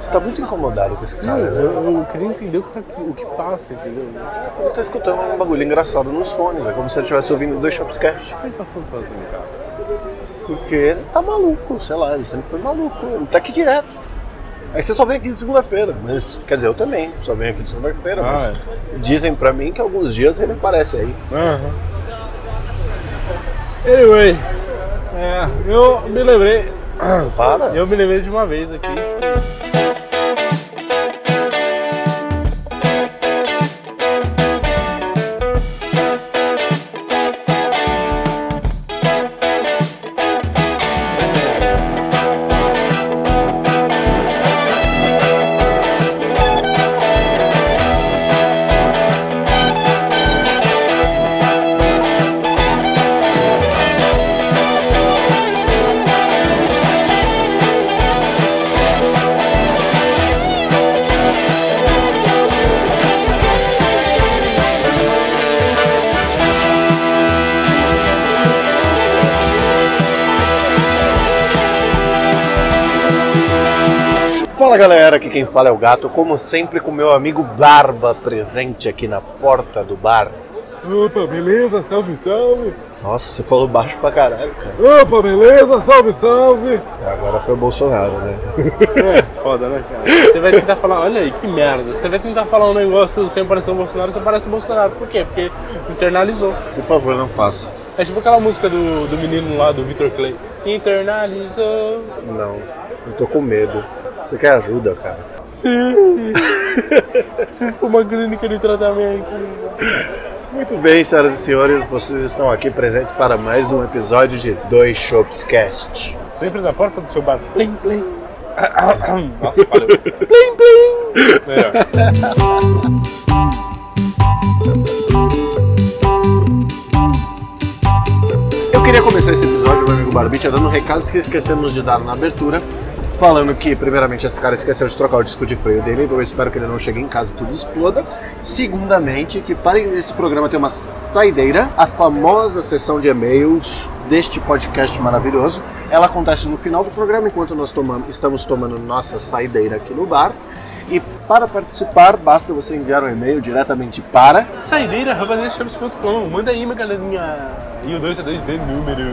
Você tá muito incomodado com esse Não, cara, né? eu, eu queria entender o que, tá- o que passa, entendeu? Eu tô escutando um bagulho engraçado nos fones, é como se ele estivesse ouvindo dois Shopscast. Por que ele tá falando sozinho, cara? Porque ele tá maluco, sei lá, ele sempre foi maluco. Ele tá aqui direto. É que você só vem aqui de segunda-feira, mas quer dizer, eu também só venho aqui de segunda-feira, mas Ah, dizem pra mim que alguns dias ele aparece aí. Aham. Anyway, é, eu me lembrei. Para. Eu me lembrei de uma vez aqui. Galera, aqui quem fala é o Gato, como sempre com meu amigo Barba presente aqui na porta do bar. Opa, beleza? Salve, salve! Nossa, você falou baixo pra caralho, cara. Opa, beleza? Salve, salve! Agora foi o Bolsonaro, né? É, foda, né, cara? Você vai tentar falar, olha aí, que merda. Você vai tentar falar um negócio sem parecer o Bolsonaro, você parece o Bolsonaro. Por quê? Porque internalizou. Por favor, não faça. É tipo aquela música do, do menino lá, do Victor Clay. Internalizou. Não, eu tô com medo. Você quer ajuda, cara? Sim. Preciso pra uma clínica de tratamento. Muito bem, senhoras e senhores, vocês estão aqui presentes para mais um episódio de Dois Shopscast. Sempre na porta do seu bar. Plim, plim. Nossa, falei. Plim, plim. Eu queria começar esse episódio, meu amigo Barbicha, dando recados que esquecemos de dar na abertura. Falando que, primeiramente, esse cara esqueceu de trocar o disco de freio dele, então eu espero que ele não chegue em casa e tudo exploda. Segundamente, que para esse programa ter uma saideira, a famosa sessão de e-mails deste podcast maravilhoso, ela acontece no final do programa, enquanto nós tomamos, estamos tomando nossa saideira aqui no bar. E para participar, basta você enviar um e-mail diretamente para Saideira, rabanês.com. Manda aí, minha galerinha. E o 2 é 2 de número.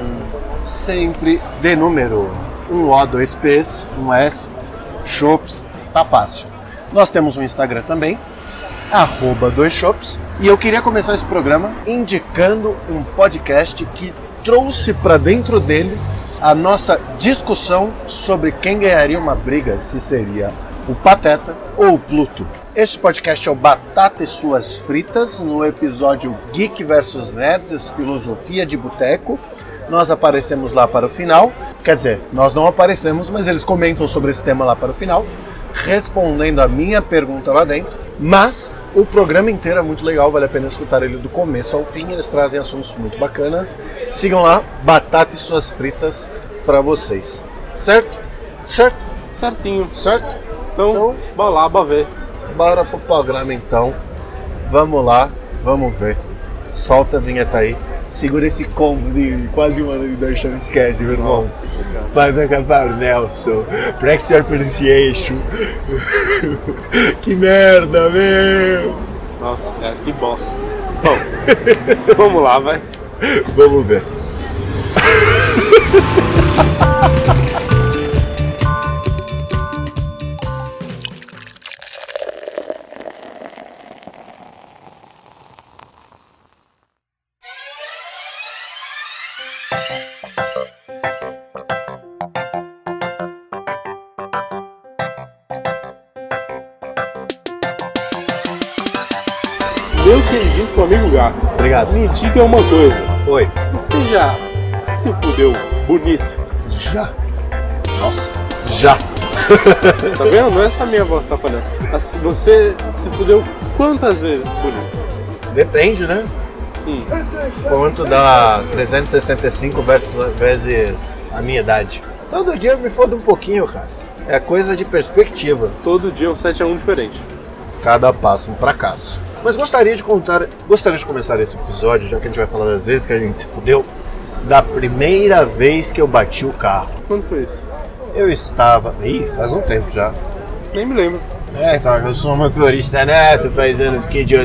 sempre de número. Um O, dois P's, um S, Shops, tá fácil. Nós temos um Instagram também, arroba dois Shops. E eu queria começar esse programa indicando um podcast que trouxe para dentro dele a nossa discussão sobre quem ganharia uma briga, se seria o Pateta ou o Pluto. Este podcast é o Batata e Suas Fritas, no episódio Geek vs Nerds, Filosofia de Boteco. Nós aparecemos lá para o final, quer dizer, nós não aparecemos, mas eles comentam sobre esse tema lá para o final, respondendo a minha pergunta lá dentro. Mas o programa inteiro é muito legal, vale a pena escutar ele do começo ao fim, eles trazem assuntos muito bacanas. Sigam lá, Batata e Suas Fritas para vocês. Certo? Certo? Certinho. Certo? Então, Então- bora lá, bora ver. Bora pro programa então. Vamos lá, vamos ver. Solta a vinheta aí. Segura esse combo de quase um ano de dois Esquece, meu irmão. Vai acabar, Nelson. Practice your pronunciation. que merda, meu. Nossa, cara, que bosta. Bom, vamos lá, vai. Vamos ver. Obrigado. me diga uma coisa. Oi. Você já se fudeu bonito? Já. Nossa. Já. Tá vendo? Não é essa minha voz que tá falando. Você se fudeu quantas vezes bonito? Depende, né? Hum. Quanto dá 365 versus, vezes a minha idade? Todo dia eu me fodo um pouquinho, cara. É coisa de perspectiva. Todo dia um 7 a 1 diferente. Cada passo um fracasso. Mas gostaria de contar, gostaria de começar esse episódio, já que a gente vai falar das vezes que a gente se fudeu, da primeira vez que eu bati o carro. Quando foi isso? Eu estava. Ih, faz um tempo já. Nem me lembro. É, então, eu sou motorista neto, faz anos que de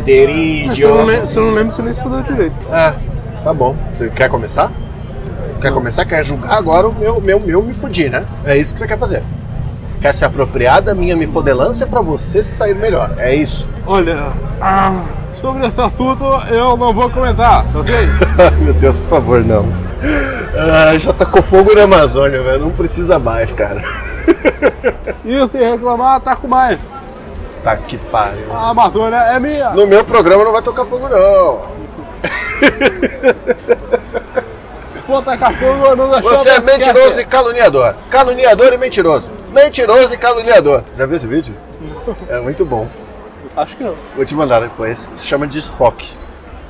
Mas se eu não, lembro, se eu não lembro, você nem estudou direito. É, tá bom. Você quer começar? Quer começar? Quer julgar agora o meu, meu, meu me fudir, né? É isso que você quer fazer. Quer se apropriar da minha mifodelância pra você sair melhor. É isso. Olha, ah, sobre esse assunto eu não vou comentar, tá ok? meu Deus, por favor, não. Ah, já tacou fogo na Amazônia, velho. Não precisa mais, cara. E se reclamar, tá com mais. Tá que pariu. A Amazônia é minha. No meu programa não vai tocar fogo, não. Vou tacar fogo no Você é mentiroso e caluniador. Caluniador e mentiroso. Mentiroso e caluniador. Já viu esse vídeo? É muito bom. Acho que não. Vou te mandar depois. Se chama desfoque,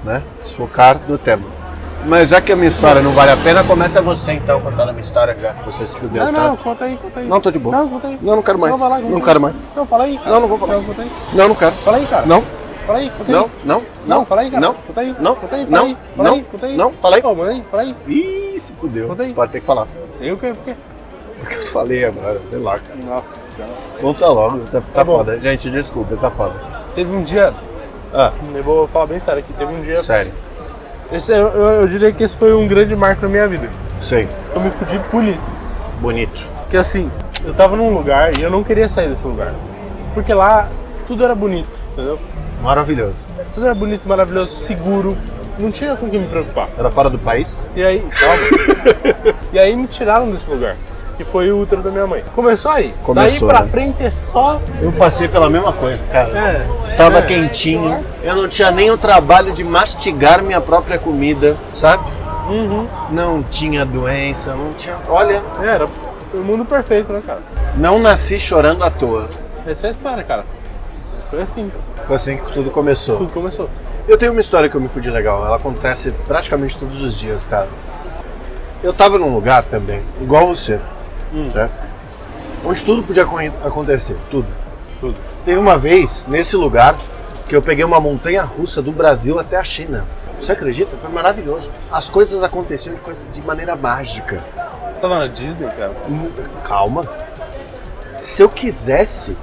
né? Desfocar do tema. Mas já que a minha história não vale a pena, começa você então contando a minha história, já que você se fudeu Não, não, tanto. conta aí, conta aí. Não, tô de boa. Não, conta aí. Não, não quero mais. Não, vai lá, conta Não aí. quero mais. Não, fala aí, cara. Não, não vou falar. Não, conta aí. Não, não quero. Fala aí, cara. Não, Fala aí, conta aí. não, não. Não, fala aí, cara. Não, Conta aí. não, Conta aí, fala não, aí. Fala não, aí, conta aí. não, fala aí. Ô, aí, fala aí. Ih, se fudeu. Conta aí. Pode ter que falar. Eu que, por quê? Porque eu falei agora, sei lá, cara. Nossa senhora. Conta logo, tá, tá bom. foda. Gente, desculpa, tá foda. Teve um dia, Ah, eu vou falar bem sério aqui, teve um dia. sério. Esse, eu, eu, eu diria que esse foi um grande marco na minha vida. Sei. Eu me fudi bonito. Bonito. Porque assim, eu tava num lugar e eu não queria sair desse lugar. Porque lá tudo era bonito, entendeu? Maravilhoso. Tudo era bonito, maravilhoso, seguro. Não tinha com o que me preocupar. Era fora do país? E aí, calma. e aí me tiraram desse lugar. Que foi o útero da minha mãe. Começou aí. Começou, Daí pra né? frente é só. Eu passei pela mesma coisa, cara. É. Tava é. quentinho. Eu não tinha nem o trabalho de mastigar minha própria comida, sabe? Uhum. Não tinha doença, não tinha. Olha, Era o mundo perfeito, né, cara? não nasci chorando à toa. Essa é a história, cara. Foi assim. Foi assim que tudo começou. Tudo começou. Eu tenho uma história que eu me fudi legal. Ela acontece praticamente todos os dias, cara. Eu tava num lugar também, igual você, certo? Onde tudo podia acon- acontecer, tudo. Tudo. Teve uma vez, nesse lugar, que eu peguei uma montanha russa do Brasil até a China. Você acredita? Foi maravilhoso. As coisas aconteciam de, coisa, de maneira mágica. Você tava na Disney, cara? Hum, Calma. Se eu quisesse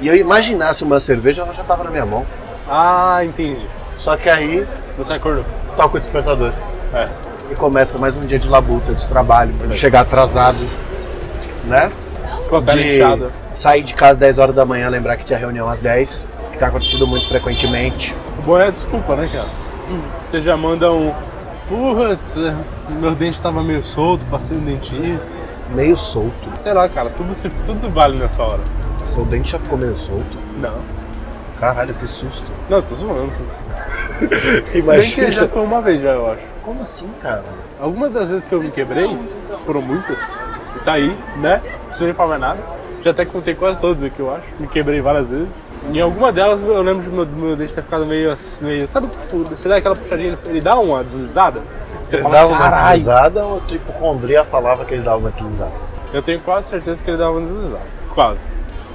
e eu imaginasse uma cerveja, ela já estava na minha mão. Ah, entendi. Só que aí Você acordou. toca o despertador. É. E começa mais um dia de labuta, de trabalho, de chegar atrasado, né? Cara de sair de casa às 10 horas da manhã, lembrar que tinha reunião às 10, que tá acontecendo muito frequentemente. O bom é a desculpa, né, cara? Você já manda um. Putz, é, meu dente tava meio solto, passei no dentista. Meio solto. Sei lá, cara, tudo, se, tudo vale nessa hora. Seu dente já ficou meio solto? Não. Caralho, que susto. Não, tô zoando. Se bem que já foi uma vez já, eu acho. Como assim, cara? Algumas das vezes que eu me quebrei, foram muitas, tá aí, né? Não preciso nem falar mais nada. Já até contei quase todas aqui, eu acho. Me quebrei várias vezes. Em alguma delas eu lembro de meu, meu dente ter ficado meio assim, meio. Sabe, tipo, você dá aquela puxadinha, ele dá uma deslizada? Você Ele fala, dava uma "Carai". deslizada ou tipo Condria falava que ele dava uma deslizada? Eu tenho quase certeza que ele dava uma deslizada. Quase.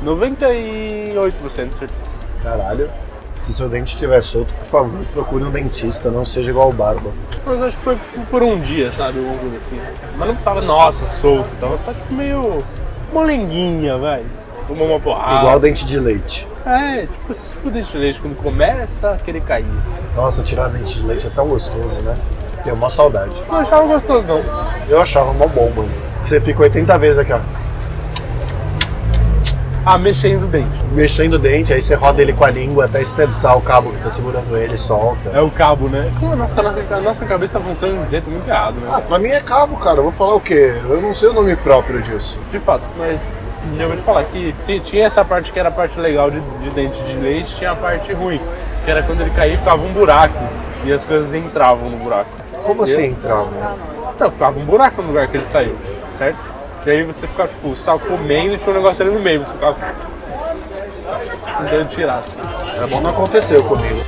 98% de certeza. Caralho. Se seu dente estiver solto, por favor, procure um dentista, não seja igual o Barba. Mas acho que foi tipo por um dia, sabe? Alguma coisa assim. Mas não tava, nossa, solto. Tava só tipo meio molenguinha, velho. Tomou uma porrada. Igual dente de leite. É, tipo, se o dente de leite quando começa a querer cair. Assim. Nossa, tirar dente de leite é tão gostoso, né? Tenho uma saudade. Não achava gostoso, não. Eu achava mó bom, mano. Você fica 80 vezes aqui, ó. Ah, mexendo o dente. Mexendo o dente, aí você roda ele com a língua até esterçar o cabo que tá segurando ele, solta. É o cabo, né? Como a nossa, a nossa cabeça funciona de um jeito muito errado, né? Ah, pra mim é cabo, cara. Eu vou falar o quê? Eu não sei o nome próprio disso. De fato, mas eu vou te falar que ti- tinha essa parte que era a parte legal de, de dente de leite, tinha a parte ruim, que era quando ele caía ficava um buraco e as coisas entravam no buraco. Como assim, trauma? Não, ficava um buraco no lugar que ele saiu, certo? E aí você ficava, tipo, você tava comendo e tinha um negócio ali no meio, você ficava tentando tirar assim. Era bom não aconteceu comigo.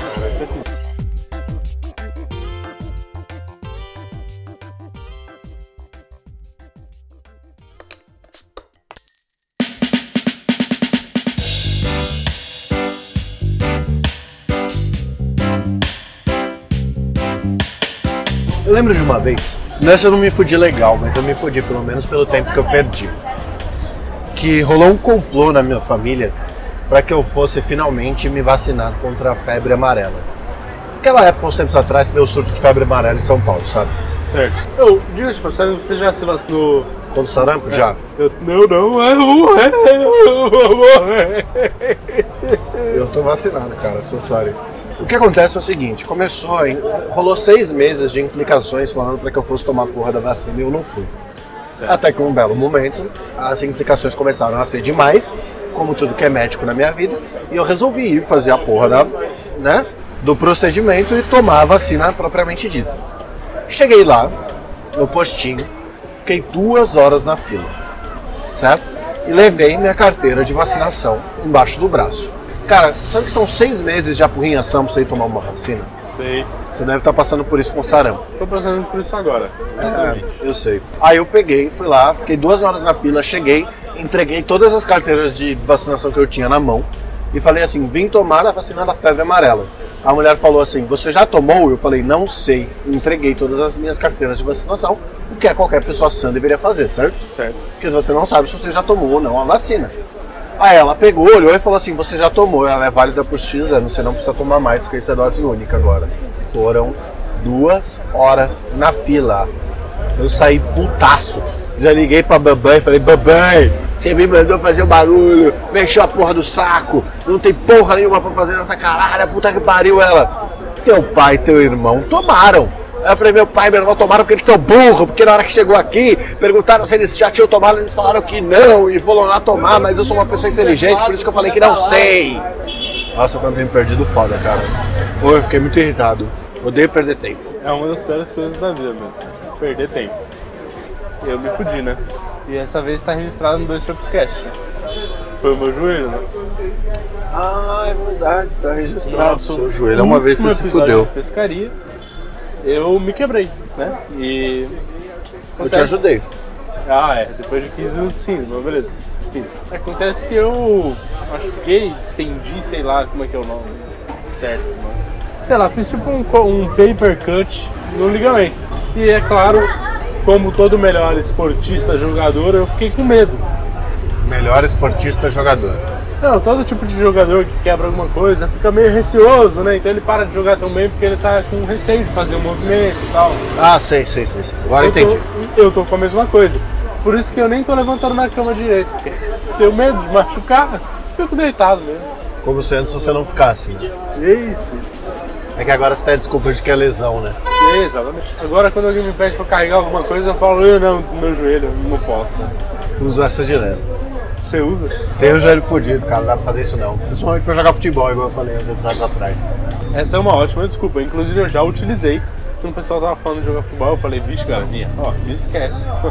Eu lembro de uma vez, nessa eu não me fudi legal, mas eu me fudi pelo menos pelo tempo que eu perdi. que rolou um complô na minha família para que eu fosse finalmente me vacinar contra a febre amarela. Naquela época, uns tempos atrás, deu surto de febre amarela em São Paulo, sabe? Certo. Eu, diga de passagem, você já se vacinou? Contra o sarampo? Já. Eu, não, não, é, eu vou morrer, eu vou morrer. Eu tô vacinado, cara, sou sorry. O que acontece é o seguinte, começou, rolou seis meses de implicações falando para que eu fosse tomar a porra da vacina e eu não fui. Certo. Até que um belo momento, as implicações começaram a ser demais, como tudo que é médico na minha vida, e eu resolvi ir fazer a porra da, né, do procedimento e tomar a vacina propriamente dita. Cheguei lá, no postinho, fiquei duas horas na fila, certo? E levei minha carteira de vacinação embaixo do braço. Cara, sabe que são seis meses de apurrinhação pra você ir tomar uma vacina? Sei. Você deve estar passando por isso com sarampo. Tô passando por isso agora. Exatamente. eu sei. Aí eu peguei, fui lá, fiquei duas horas na fila, cheguei, entreguei todas as carteiras de vacinação que eu tinha na mão e falei assim: vim tomar a vacina da febre amarela. A mulher falou assim: Você já tomou? Eu falei: Não sei. Entreguei todas as minhas carteiras de vacinação, o que é qualquer pessoa sã deveria fazer, certo? Certo. Porque você não sabe se você já tomou ou não a vacina. Aí ela pegou, olhou e falou assim: Você já tomou, ela é válida por X anos, você não precisa tomar mais, porque isso é dose única agora. Foram duas horas na fila. Eu saí putaço. Já liguei pra Babãe e falei: Babãe, você me mandou fazer o barulho, mexeu a porra do saco, não tem porra nenhuma pra fazer nessa caralho, puta que pariu ela. Teu pai e teu irmão tomaram. Aí eu falei, meu pai e meu irmão tomaram porque eles são burros, porque na hora que chegou aqui, perguntaram se eles já tinham tomado, eles falaram que não, e foram lá tomar, mas eu sou uma pessoa inteligente, por isso que eu falei que não sei. Nossa, eu tenho perdido foda, cara. Pô, eu fiquei muito irritado. Odeio perder tempo. É uma das piores coisas da vida mesmo. Perder tempo. Eu me fudi, né? E essa vez tá registrado no dois Shopscast. Foi o meu joelho, né? Ah, é verdade, tá registrado. Nosso Seu joelho, uma vez você se fudeu. de pescaria, eu me quebrei, né? E. Eu te ajudei. Ah, é. Depois de 15 minutos sim, mas beleza. Enfim, Acontece que eu machuquei, distendi, sei lá como é que é o nome certo, mano. Sei lá, fiz tipo um, um paper cut no ligamento. E é claro, como todo melhor esportista jogador, eu fiquei com medo. Melhor esportista jogador. Não, todo tipo de jogador que quebra alguma coisa fica meio receoso, né? Então ele para de jogar tão bem porque ele tá com receio de fazer um movimento e tal. Ah, sei, sei, sei. sei. Agora eu entendi. Tô, eu tô com a mesma coisa. Por isso que eu nem tô levantando na cama direito. Porque tenho medo de machucar, fico deitado mesmo. Como se antes você não ficasse, né? Isso. É que agora você tem a desculpa de que é lesão, né? Exatamente. Agora quando alguém me pede pra carregar alguma coisa, eu falo, eu não, meu joelho, eu não posso. Uso essa direto. Você usa? Tem o joelho fudido, cara, não dá pra fazer isso não. Principalmente pra jogar futebol, igual eu falei uns episódios atrás. Essa é uma ótima desculpa. Inclusive eu já utilizei. Quando o pessoal tava falando de jogar futebol, eu falei, vixe, galerinha, ó, me esquece.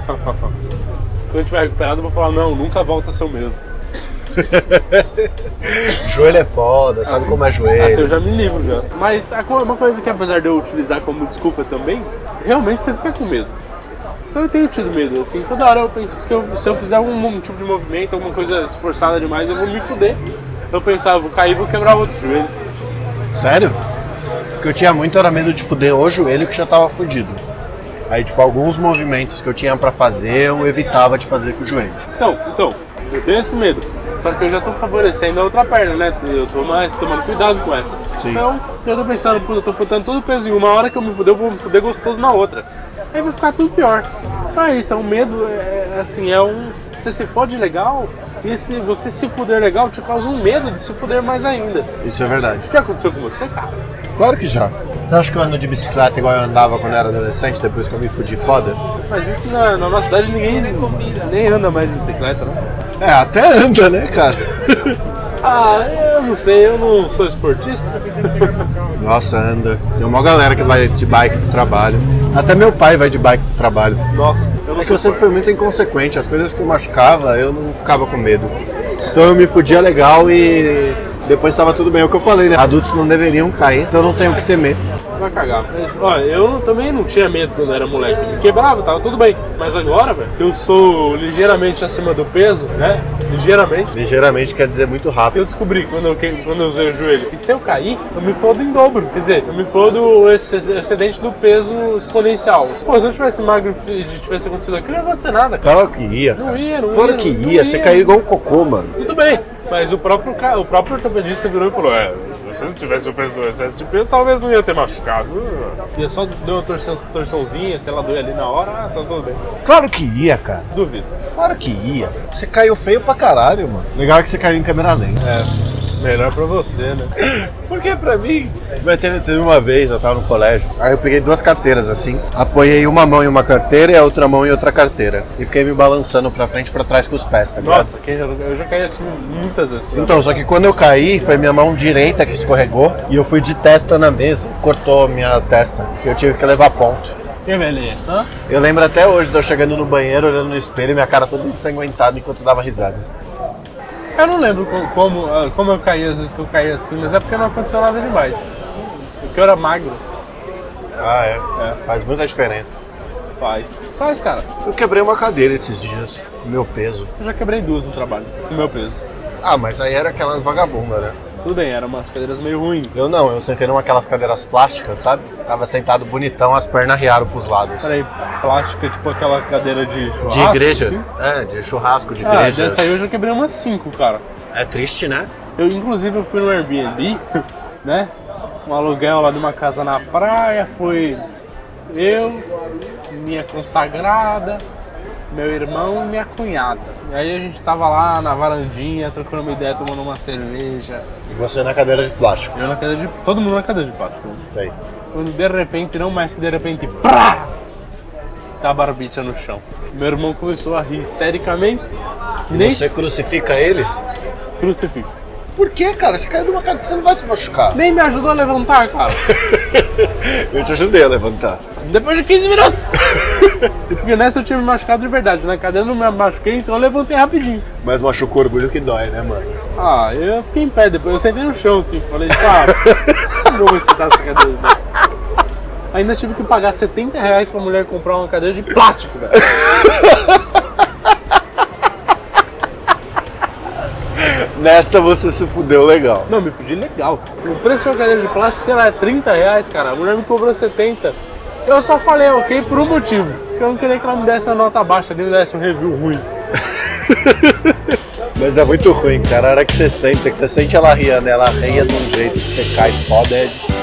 Quando eu tiver recuperado, eu vou falar, não, nunca volta a ser o mesmo. Joelho é foda, sabe como é joelho. Assim eu já me livro já. Mas uma coisa que apesar de eu utilizar como desculpa também, realmente você fica com medo. Eu tenho tido medo, assim, toda hora eu penso que eu- se eu fizer algum tipo de movimento, alguma coisa esforçada demais, eu vou me fuder. Eu pensava, vou cair e vou quebrar outro joelho. Sério? O que eu tinha muito era medo de fuder o joelho que já tava fudido. Aí, tipo, alguns movimentos que eu tinha pra fazer, eu evitava de fazer com o joelho. Então, então, eu tenho esse medo. Só que eu já tô favorecendo a outra perna, né? Eu tô mais tomando cuidado com essa. Sim. Então, eu tô pensando, pô, eu tô botando todo o peso em uma hora que eu me fuder, eu vou me fuder gostoso na outra. Aí vai ficar tudo pior. É isso, é um medo, é, é assim, é um. Você se fode legal, e se você se fuder legal, te causa um medo de se fuder mais ainda. Isso é verdade. Já aconteceu com você, cara? Claro que já. Você acha que eu ando de bicicleta igual eu andava quando eu era adolescente, depois que eu me fudi foda? Mas isso na, na nossa cidade ninguém nem anda mais de bicicleta, não? É, até anda, né, cara? Ah, eu não sei, eu não sou esportista. Nossa, anda. Tem uma galera que vai de bike pro trabalho. Até meu pai vai de bike pro trabalho. Nossa, eu não É que eu sempre fui muito inconsequente. As coisas que eu machucava, eu não ficava com medo. Então eu me fudia legal e depois estava tudo bem. É o que eu falei, né? Adultos não deveriam cair, então eu não tenho o que temer. Vai cagar. Mas, olha, eu também não tinha medo quando era moleque. Me quebrava, tava tudo bem. Mas agora, velho, eu sou ligeiramente acima do peso, né? Ligeiramente. Ligeiramente quer dizer muito rápido. Eu descobri quando eu, que- quando eu usei o joelho. E se eu cair, eu me fodo em dobro. Quer dizer, eu me fodo excedente do peso exponencial. Pô, se eu tivesse magro e tivesse acontecido aquilo, não ia acontecer nada. cara. Claro que ia. Não ia, não Claro ia. que não ia. Você caiu igual um cocô, mano. Tudo bem, mas o próprio, o próprio ortopedista virou e falou: É, se não tivesse o peso, excesso de peso, talvez não ia ter machucado. Ia só deu uma torção, torçãozinha, sei lá, doeu ali na hora, ah, tá tudo bem. Claro que ia, cara. Duvido. Claro que ia. Você caiu feio pra caralho, mano. Legal é que você caiu em câmera lenta. É, melhor pra você, né? Porque pra mim. Mas teve, teve uma vez, eu tava no colégio. Aí eu peguei duas carteiras assim. Apoiei uma mão em uma carteira e a outra mão em outra carteira. E fiquei me balançando pra frente e pra trás com os pés, tá ligado? Nossa, quem já, eu já caí assim muitas vezes. Então, só que quando eu caí, foi minha mão direita que escorregou e eu fui de testa na mesa, cortou minha testa. E eu tive que levar ponto. Que beleza. Eu lembro até hoje de eu chegando no banheiro, olhando no espelho e minha cara toda ensanguentada enquanto eu dava risada. Eu não lembro co- como, ah, como eu caí às vezes que eu caí assim, mas é porque não aconteceu nada demais. Porque eu era magro. Ah, é. É. Faz muita diferença. Faz. Faz, cara. Eu quebrei uma cadeira esses dias, meu peso. Eu já quebrei duas no trabalho, com meu peso. Ah, mas aí era aquelas vagabundas, né? Tudo bem, eram umas cadeiras meio ruins. Eu não, eu sentei numa aquelas cadeiras plásticas, sabe? Tava sentado bonitão, as pernas riaram pros lados. Peraí, plástica, tipo aquela cadeira de churrasco. De igreja? assim? É, de churrasco, de Ah, igreja. dessa aí eu já quebrei umas cinco, cara. É triste, né? Eu, inclusive, eu fui no Airbnb, né? Um aluguel lá de uma casa na praia, foi eu, minha consagrada, meu irmão e minha cunhada. E aí a gente tava lá na varandinha, trocando uma ideia, tomando uma cerveja. E você na cadeira de plástico. Eu na cadeira de. Todo mundo na cadeira de plástico. Sei. Quando de repente, não mais que de repente, prá! Tá a barbicha no chão. Meu irmão começou a rir histericamente. Nem Você crucifica ele? crucifixo. Por quê, cara? Você caiu de uma cadeira, você não vai se machucar. Nem me ajudou a levantar, cara. Eu te ajudei a levantar. Depois de 15 minutos. Porque nessa eu tinha me machucado de verdade. Na cadeira eu não me machuquei, então eu levantei rapidinho. Mas machucou o orgulho que dói, né, mano? Ah, eu fiquei em pé depois. Eu sentei no chão assim. Falei, tá, não vou sentar essa cadeira. né? Ainda tive que pagar 70 reais pra mulher comprar uma cadeira de plástico, velho. Nessa você se fudeu legal. Não, me fudi legal. O preço de uma cadeira de plástico, sei lá, é 30 reais, cara. A mulher me cobrou 70. Eu só falei ok por um motivo. Porque eu não queria que ela me desse uma nota baixa, nem me desse um review ruim. Mas é muito ruim, cara. A hora que você senta, que você sente ela riando, ela ria de um jeito que você cai foda, é difícil.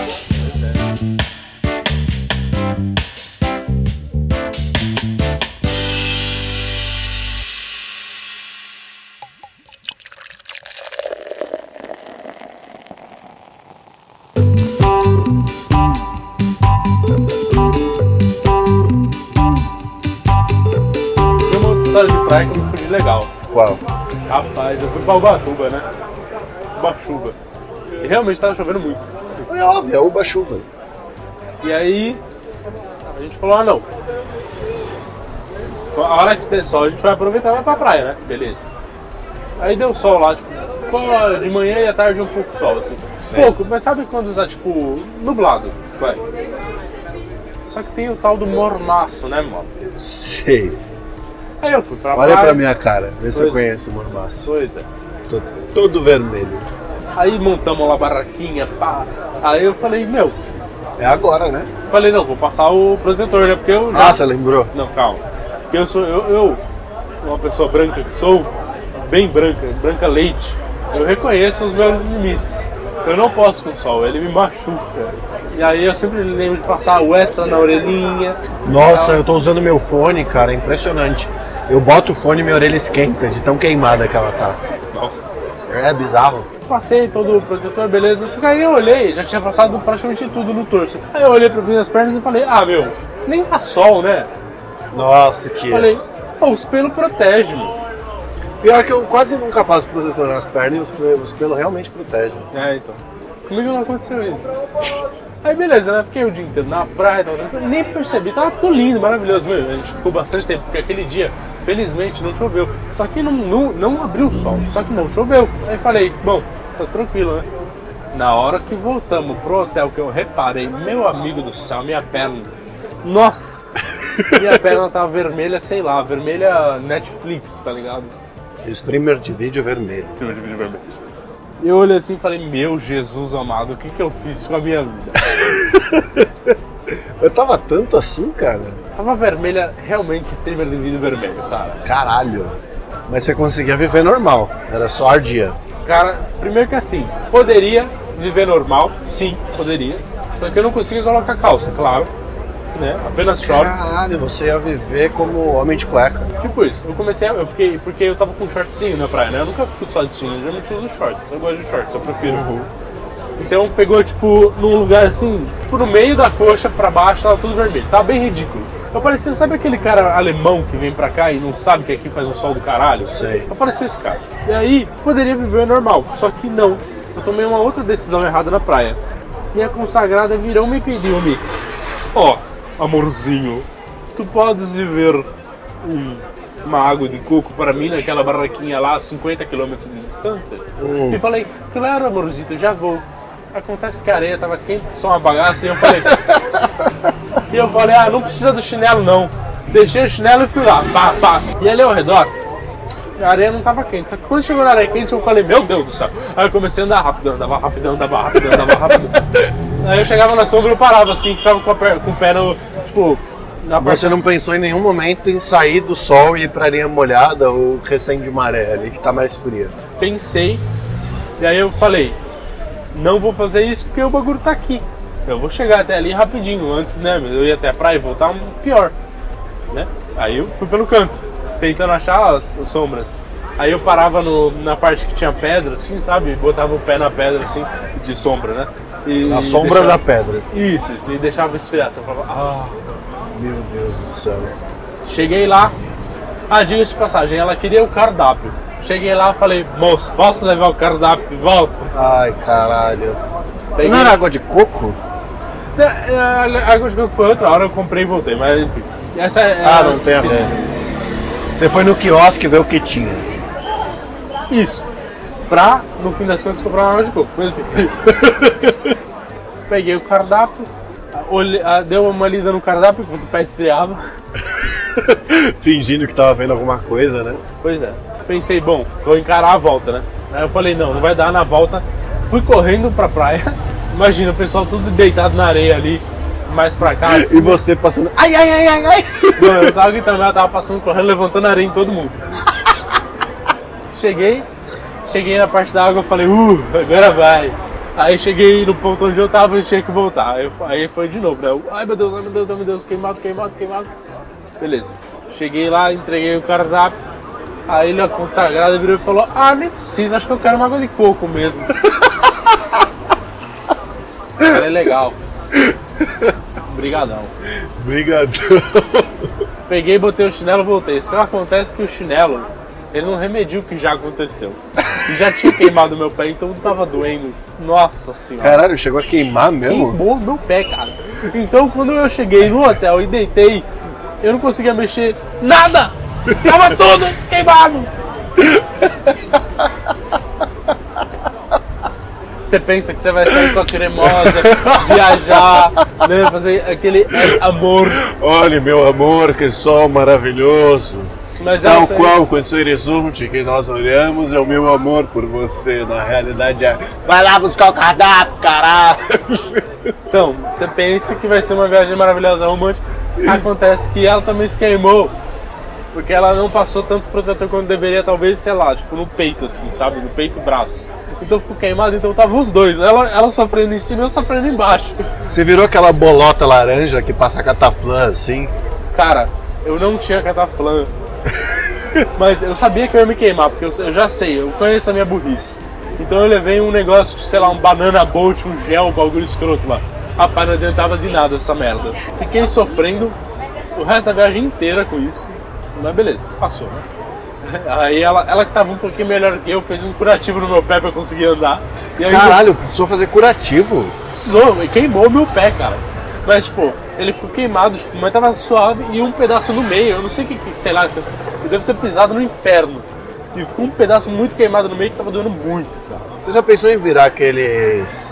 Tem história de praia que eu me fudi legal. Qual? Rapaz, eu fui pra Ubatuba, né? Ubatuba. E realmente tava chovendo muito. É óbvio, é uba chuva. E aí a gente falou, ah não. A hora que der sol a gente vai aproveitar e vai pra praia, né? Beleza. Aí deu sol lá, tipo, ficou de manhã e à tarde um pouco sol, assim. Pouco, mas sabe quando tá tipo nublado? Vai. Só que tem o tal do mormaço, né, mano? Sei. Aí eu fui pra Olha praia. pra minha cara, vê se eu Pois. conheço o mormaço. Pois é. Tô todo vermelho. Aí montamos lá a barraquinha, pá. Aí eu falei, meu, É agora, né? falei, não, vou passar o protetor, né? Porque eu já. Ah, você lembrou? Não, calma. Porque eu sou, eu, eu, uma pessoa branca que sou, bem branca, branca leite, eu reconheço os meus limites. Eu não posso com sol, ele me machuca. E aí eu sempre lembro de passar o extra na orelhinha. Nossa, eu tô usando meu fone, cara, é impressionante. Eu boto o fone e minha orelha esquenta de tão queimada que ela tá. Nossa. É bizarro. Passei todo o protetor, beleza. Só que aí eu olhei, já tinha passado praticamente tudo no torso. Aí eu olhei para minhas pernas e falei, ah meu, nem tá sol, né? Nossa, que. Falei, pô, os pelos protegem, mano. Pior que eu quase nunca passo protetor nas pernas e os pelos, os pelos realmente protegem. É, então. Comigo não aconteceu isso. Aí beleza, né? Fiquei o dia inteiro na praia, tava, nem percebi, tava tudo lindo, maravilhoso. Meu, a gente ficou bastante tempo, porque aquele dia, felizmente, não choveu. Só que não, não, não abriu o sol, só que não choveu. Aí falei, bom, tá tranquilo, né? Na hora que voltamos pro hotel, que eu reparei, meu amigo do céu, minha perna. Nossa! Minha perna tava vermelha, sei lá, vermelha Netflix, tá ligado? Streamer de vídeo vermelho. Streamer de vídeo vermelho. Eu olhei assim e falei, meu Jesus amado, o que, que eu fiz com a minha vida? Eu tava tanto assim, cara. Tava vermelha, realmente streamer de vídeo vermelho, cara. Caralho. Mas você conseguia viver normal. Era só ardia. Cara, primeiro que assim, poderia viver normal, sim, poderia. Só que eu não conseguia colocar calça, claro. Né? Apenas shorts. Caralho, você ia viver como homem de cueca. Tipo isso, eu comecei, a- eu fiquei, porque eu tava com shortzinho na praia, né? Eu nunca fico só de eu geralmente uso shorts, eu gosto de shorts, eu prefiro. Então pegou, tipo, num lugar assim, tipo, no meio da coxa pra baixo, tava tudo vermelho, tava bem ridículo. Eu parecia, sabe aquele cara alemão que vem pra cá e não sabe que aqui faz um sol do caralho? Sei. Eu parecia esse cara. E aí, poderia viver normal, só que não. Eu tomei uma outra decisão errada na praia. Minha consagrada virou me pediu-me, ó, amorzinho, tu podes viver um- uma água de coco para mim naquela barraquinha lá a 50 km de distância? Hum. E falei, claro, amorzito, já vou. Acontece que a areia tava quente que só uma bagaça e eu falei. E eu falei, ah, não precisa do chinelo não. Deixei o chinelo e fui lá, pá, pá. E ali ao redor, a areia não tava quente. Só que quando chegou na areia quente eu falei, meu Deus do céu. Aí eu comecei a andar rápido, andava rápido, andava rápido, andava rápido. Aí eu chegava na sombra eu parava assim, ficava com, com o pé no. Tipo, Você não pensou em nenhum momento em sair do sol e ir pra areia molhada ou recém de maré ali que tá mais fria. pensei, e aí eu falei, não vou fazer isso porque o bagulho tá aqui. Eu vou chegar até ali rapidinho, antes, né? Eu ia até a praia e voltar pior. Né? Aí eu fui pelo canto, tentando achar as, as sombras. Aí eu parava no- na parte que tinha pedra, assim, sabe? Botava o pé na pedra, assim, de sombra, né? E Na sombra deixava- da pedra. Isso, isso, e deixava esfriar. Você falava, ah, Meu Deus do céu. Cheguei lá. Ah, diga-se de passagem, ela queria o cardápio. Cheguei lá falei, moço, posso levar o cardápio de volta? Ai, caralho. Peguei- Não era água de coco? A água de coco foi outra hora, eu comprei e voltei, mas enfim. Essa é, Ah, é não tem a ver. Você foi no quiosque ver o que tinha. Isso. Pra, no fim das contas, comprar uma água de coco. Mas enfim. Peguei o cardápio, olhei, ah, deu uma lida no cardápio enquanto o pé esfriava. Fingindo que tava vendo alguma coisa, né? Pois é. Pensei, bom, vou encarar a volta, né? Aí eu falei, não, não vai dar na volta. Fui correndo pra praia. Imagina, o pessoal tudo deitado na areia ali, mais pra cá. assim. E você passando. Ai, ai, ai, ai, ai! Não, eu tava gritando, ela tava passando correndo, levantando areia em todo mundo. Cheguei, cheguei na parte da água, eu falei, uh, agora vai. Aí cheguei no ponto onde eu tava e tinha que voltar. Aí, aí foi de novo, né? Eu, Ai meu Deus, ai meu Deus, ai meu Deus, queimado, queimado, queimado. Beleza. Cheguei lá, entreguei o cardápio. Aí ele, a consagrada, virou e falou: Ah, nem precisa, acho que eu quero uma água de coco mesmo. É legal. Obrigadão. Obrigado. Peguei, botei o chinelo e voltei. Só acontece que o chinelo, ele não remediu o que já aconteceu. E já tinha queimado meu pé, então tava doendo. Nossa senhora. Caralho, chegou a queimar mesmo? Queimou meu pé, cara. Então quando eu cheguei no hotel e deitei, eu não conseguia mexer nada! Tava tudo queimado! Você pensa que você vai sair com a cremosa, viajar, né, fazer aquele amor. Olha, meu amor, que sol maravilhoso. Mas Tal ela- qual com esse horizonte que nós olhamos é o meu amor por você. Na realidade é. Vai lá buscar o cardápio, caralho! Então, você pensa que vai ser uma viagem maravilhosa romântica. Acontece que ela também se queimou. Porque ela não passou tanto protetor quanto deveria, talvez, sei lá, tipo no peito, assim, sabe? No peito e braço. Então ficou queimado, então tava os dois. Ela, ela sofrendo em cima e eu sofrendo embaixo. Você virou aquela bolota laranja que passa cataflã assim? Cara, eu não tinha cataflã. Mas eu sabia que eu ia me queimar, porque eu, eu já sei, eu conheço a minha burrice. Então eu levei um negócio, de, sei lá, um banana bolt, um gel, um bagulho escroto lá. Rapaz, não adiantava de nada essa merda. Fiquei sofrendo o resto da viagem inteira com isso. Mas beleza, passou, né? Aí ela, ela que tava um pouquinho melhor que eu, fez um curativo no meu pé pra eu conseguir andar. Aí Caralho, precisou fazer curativo. precisou, e queimou meu pé, cara. Mas, tipo, ele ficou queimado, tipo, mas tava suave e um pedaço no meio. Eu não sei o que, que sei lá, eu devo ter pisado no inferno. E ficou um pedaço muito queimado no meio que tava doendo muito, cara. Você já pensou em virar aqueles.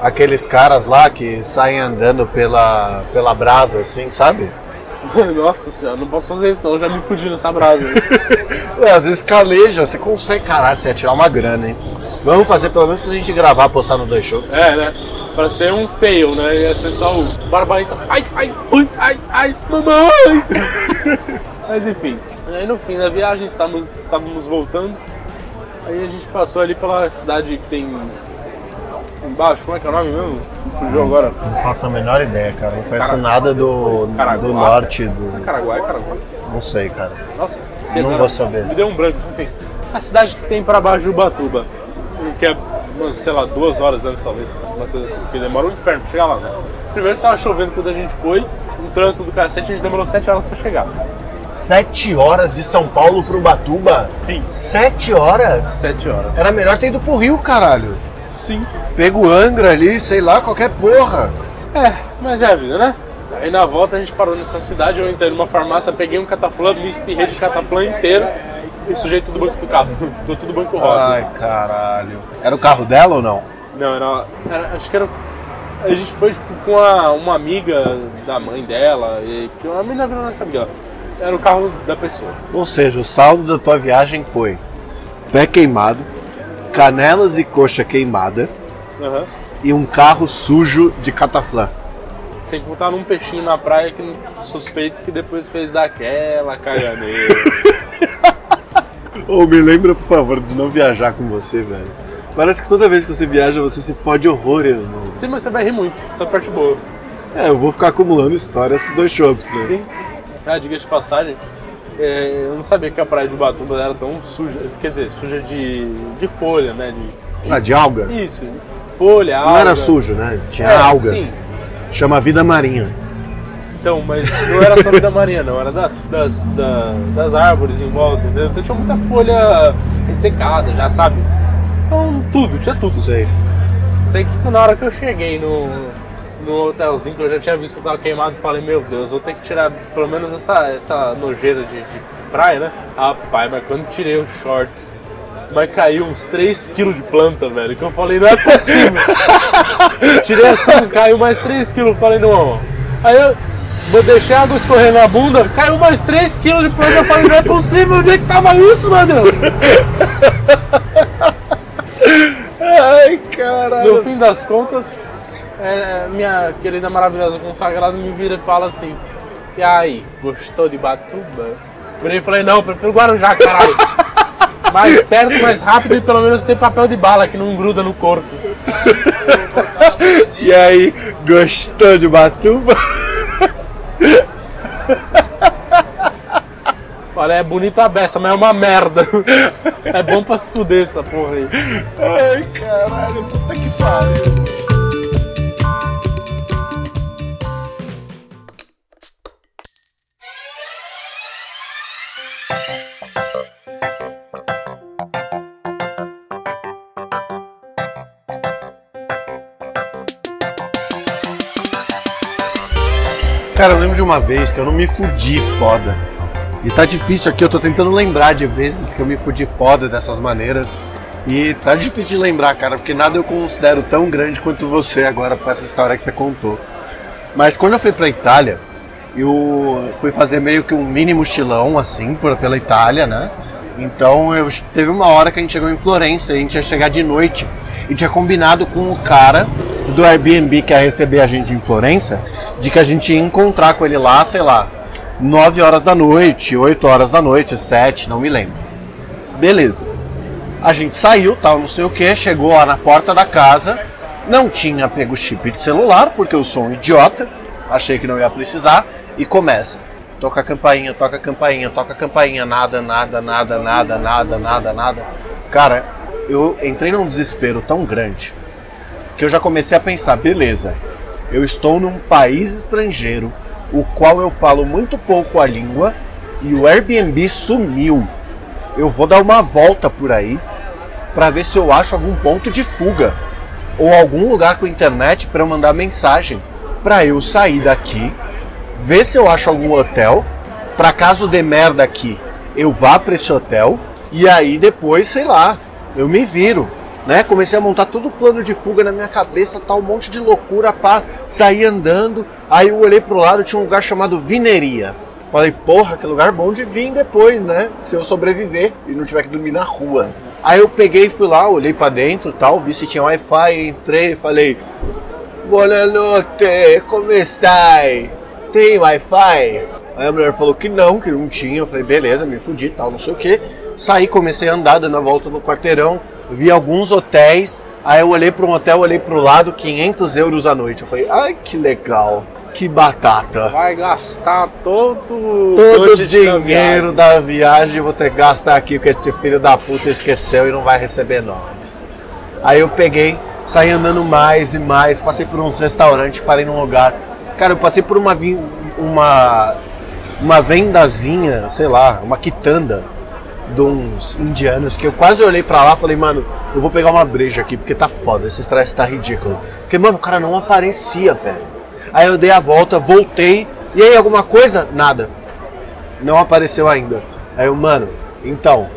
aqueles caras lá que saem andando pela, pela brasa, assim, sabe? Nossa senhora, não posso fazer isso não, já me fudi nessa brasa. Ué, às vezes caleja, você consegue, caralho, você ia tirar uma grana, hein? Vamos fazer pelo menos pra gente gravar, postar no dois shows. é, né? Pra ser um fail, né? Ia ser só o barbaita. Ai, ai, ai, ai, ai, mamãe! Mas enfim, aí no fim da viagem estávamos, estávamos voltando. Aí a gente passou ali pela cidade que tem embaixo, como é que é o nome mesmo? Fugiu agora. Não faço a menor ideia, cara. Não conheço nada do, Caraguá. do norte do. Caraguá, é Caraguá. Não sei, cara. Nossa, esqueci Não agora. vou saber. Me deu um branco, enfim. A cidade que tem pra baixo de Ubatuba. Que é, sei lá, duas horas antes talvez. Uma coisa assim. Porque demora um inferno pra chegar lá, né? Primeiro tava chovendo quando a gente foi. Um trânsito do cacete, a gente demorou sete horas pra chegar. Sete horas de São Paulo pro Batuba? Sim. Sete horas? Sete horas. Era melhor ter ido pro Rio, caralho. Sim. Pego Angra ali, sei lá, qualquer porra. É, mas é a vida, né? Aí na volta a gente parou nessa cidade, eu entrei numa farmácia, peguei um cataflã, me espirrei de cataflã inteiro e sujei tudo o banco do carro. Ficou tudo banco rosa. Ai, caralho. Era o carro dela ou não? Não, era, era- Acho que era. A gente foi tipo, com a- uma amiga da mãe dela, e que uma menina virou nossa amiga. Era o carro da pessoa. Ou seja, o saldo da tua viagem foi pé queimado, canelas e coxa queimada Aham. e um carro sujo de cataflã. Sem contar num peixinho na praia que suspeito que depois fez daquela caganeira. Ô, me lembra, por favor, de não viajar com você, velho. Parece que toda vez que você viaja, você se fode horrores, mano. Sim, mas você vai rir muito, essa é a parte boa. É, eu vou ficar acumulando histórias com dois shows, né? Sim. Ah, diga de passagem, é, eu não sabia que a praia de Ubatuba era tão suja, quer dizer, suja de, de folha, né? De, Ah, de alga? isso, folha, alga. Não era sujo, né? Tinha É, alga. Sim, Chama vida marinha. então, mas não era só vida marinha, não, era das, das, da- das árvores em volta, entendeu? Então tinha muita folha ressecada, já sabe? Então, tudo, tinha tudo. Sei. Sei que na hora que eu cheguei no, no hotelzinho, que eu já tinha visto que tava queimado, falei, meu Deus, vou ter que tirar pelo menos essa, essa nojeira de, de praia, né? Rapaz, mas quando tirei os shorts, mas caiu uns 3kg de planta, velho, que eu falei, não é possível. tirei a sunga, caiu mais 3kg, falei, não. Aí eu vou deixar a água escorrer na bunda, caiu mais 3kg de planta, eu falei, não é possível, onde é que tava isso, meu Deus? Ai, caralho. No fim das contas, é, minha querida maravilhosa consagrada me vira e fala assim: E aí, gostou de Batuba? Virei e falei: Não, prefiro Guarujá, caralho. mais perto, mais rápido e pelo menos tem papel de bala que não gruda no corpo. E aí, gostou de Batuba? Falei: É bonita a beça, mas é uma merda. é bom pra se fuder essa porra aí. Ai, caralho, puta que pariu. Cara, eu lembro de uma vez que eu não me fudi foda. E tá difícil aqui, eu tô tentando lembrar de vezes que eu me fudi foda dessas maneiras. E tá difícil de lembrar, cara, porque nada eu considero tão grande quanto você agora com essa história que você contou. Mas quando eu fui pra Itália, eu fui fazer meio que um mini mochilão, assim, pela Itália, né? Então eu, teve uma hora que a gente chegou em Florença, a gente ia chegar de noite e tinha combinado com o cara do Airbnb que ia receber a gente em Florença, de que a gente ia encontrar com ele lá, sei lá, 9 horas da noite, 8 horas da noite, 7, não me lembro. Beleza. A gente saiu, tal, não sei o que, chegou lá na porta da casa, não tinha pego chip de celular, porque eu sou um idiota, achei que não ia precisar, e começa. Toca a campainha, toca a campainha, toca a campainha, nada, nada, nada, nada, nada, nada, nada. Cara, eu entrei num desespero tão grande que eu já comecei a pensar, beleza, eu estou num país estrangeiro, o qual eu falo muito pouco a língua, e o Airbnb sumiu. Eu vou dar uma volta por aí para ver se eu acho algum ponto de fuga ou algum lugar com internet para eu mandar mensagem para eu sair daqui, ver se eu acho algum hotel, para caso dê merda aqui, eu vá para esse hotel e aí depois, sei lá, eu me viro. Né? Comecei a montar todo o plano de fuga na minha cabeça, tal, um monte de loucura, pá, saí andando. Aí eu olhei pro lado, tinha um lugar chamado Vineria. Falei, porra, que lugar bom de vir depois, né? Se eu sobreviver e não tiver que dormir na rua. Aí eu peguei, fui lá, olhei pra dentro tal, vi se tinha Wi-Fi, entrei, falei, Boa noite, como está? Tem Wi-Fi? Aí a mulher falou que não, que não tinha. Eu falei, beleza, me fudi tal, não sei o que. Saí, comecei a andar, dando a volta no quarteirão, vi alguns hotéis. Aí eu olhei para um hotel, olhei para o lado, 500 euros a noite. Eu falei, ai que legal, que batata. Vai gastar todo, Todo o dinheiro da viagem vou ter que gastar aqui, porque esse filho da puta esqueceu e não vai receber nós. Aí eu peguei, saí andando mais e mais, passei por uns restaurantes, parei num lugar. Cara, eu passei por uma, uma, uma vendazinha, sei lá, uma quitanda de uns indianos que eu quase olhei pra lá e falei, mano, eu vou pegar uma breja aqui porque tá foda, esse estresse tá ridículo. Porque, mano, o cara não aparecia, velho. Aí eu dei a volta, voltei, e aí alguma coisa? Nada. Não apareceu ainda. Aí eu, mano, então,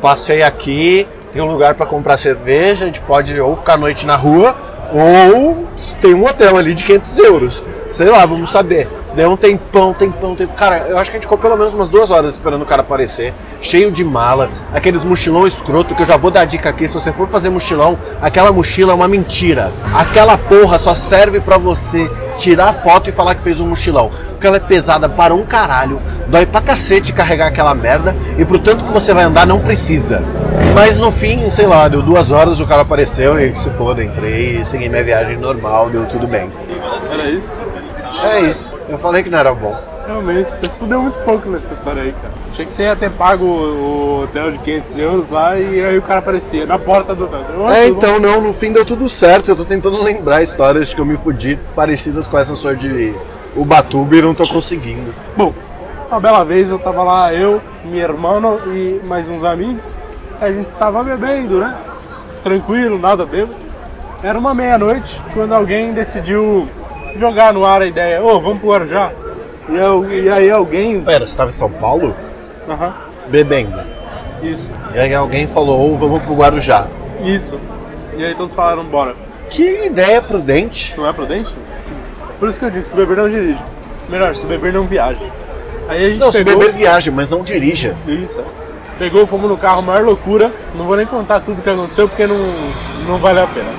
passei aqui, tem um lugar pra comprar cerveja, a gente pode ou ficar a noite na rua, ou tem um hotel ali de 500 euros. Sei lá, vamos saber. Deu um tempão, tempão, tempão. Cara, eu acho que a gente ficou pelo menos umas duas horas esperando o cara aparecer. Cheio de mala, aqueles mochilão escroto, que eu já vou dar dica aqui. Se você for fazer mochilão, aquela mochila é uma mentira. Aquela porra só serve pra você tirar foto e falar que fez um mochilão. Porque ela é pesada para um caralho, dói pra cacete carregar aquela merda, e pro tanto que você vai andar, não precisa. Mas no fim, sei lá, deu duas horas, o cara apareceu e se foda, entrei, segui minha viagem normal, deu tudo bem. Era isso? É isso. Eu falei que não era bom. Realmente, você se fudeu muito pouco nessa história aí, cara. Achei que você ia ter pago o hotel de 500 euros lá e aí o cara aparecia na porta do hotel. É, então não, no fim deu tudo certo. Eu tô tentando lembrar histórias que eu me fudi parecidas com essa sua de Ubatuba e não tô conseguindo. Bom, uma bela vez eu tava lá, eu, minha irmã e mais uns amigos. A gente estava bebendo, né? Tranquilo, nada bêbado. Era uma meia-noite quando alguém decidiu jogar no ar a ideia: ô, vamos pro Guarujá. E, eu, e aí alguém. Pera, você tava em São Paulo? Aham, Bebendo. isso, E aí alguém falou, "Ô, vamos pro Guarujá. isso. E aí todos falaram: bora. Que ideia prudente. Não é prudente? Por isso que eu digo: se beber não dirige. Melhor, se beber não viaja. Aí a gente Não, se pegou... beber viagem, mas não dirija. Isso, é. Pegou, fomos no carro, maior loucura. Não vou nem contar tudo que aconteceu porque não, não vale a pena.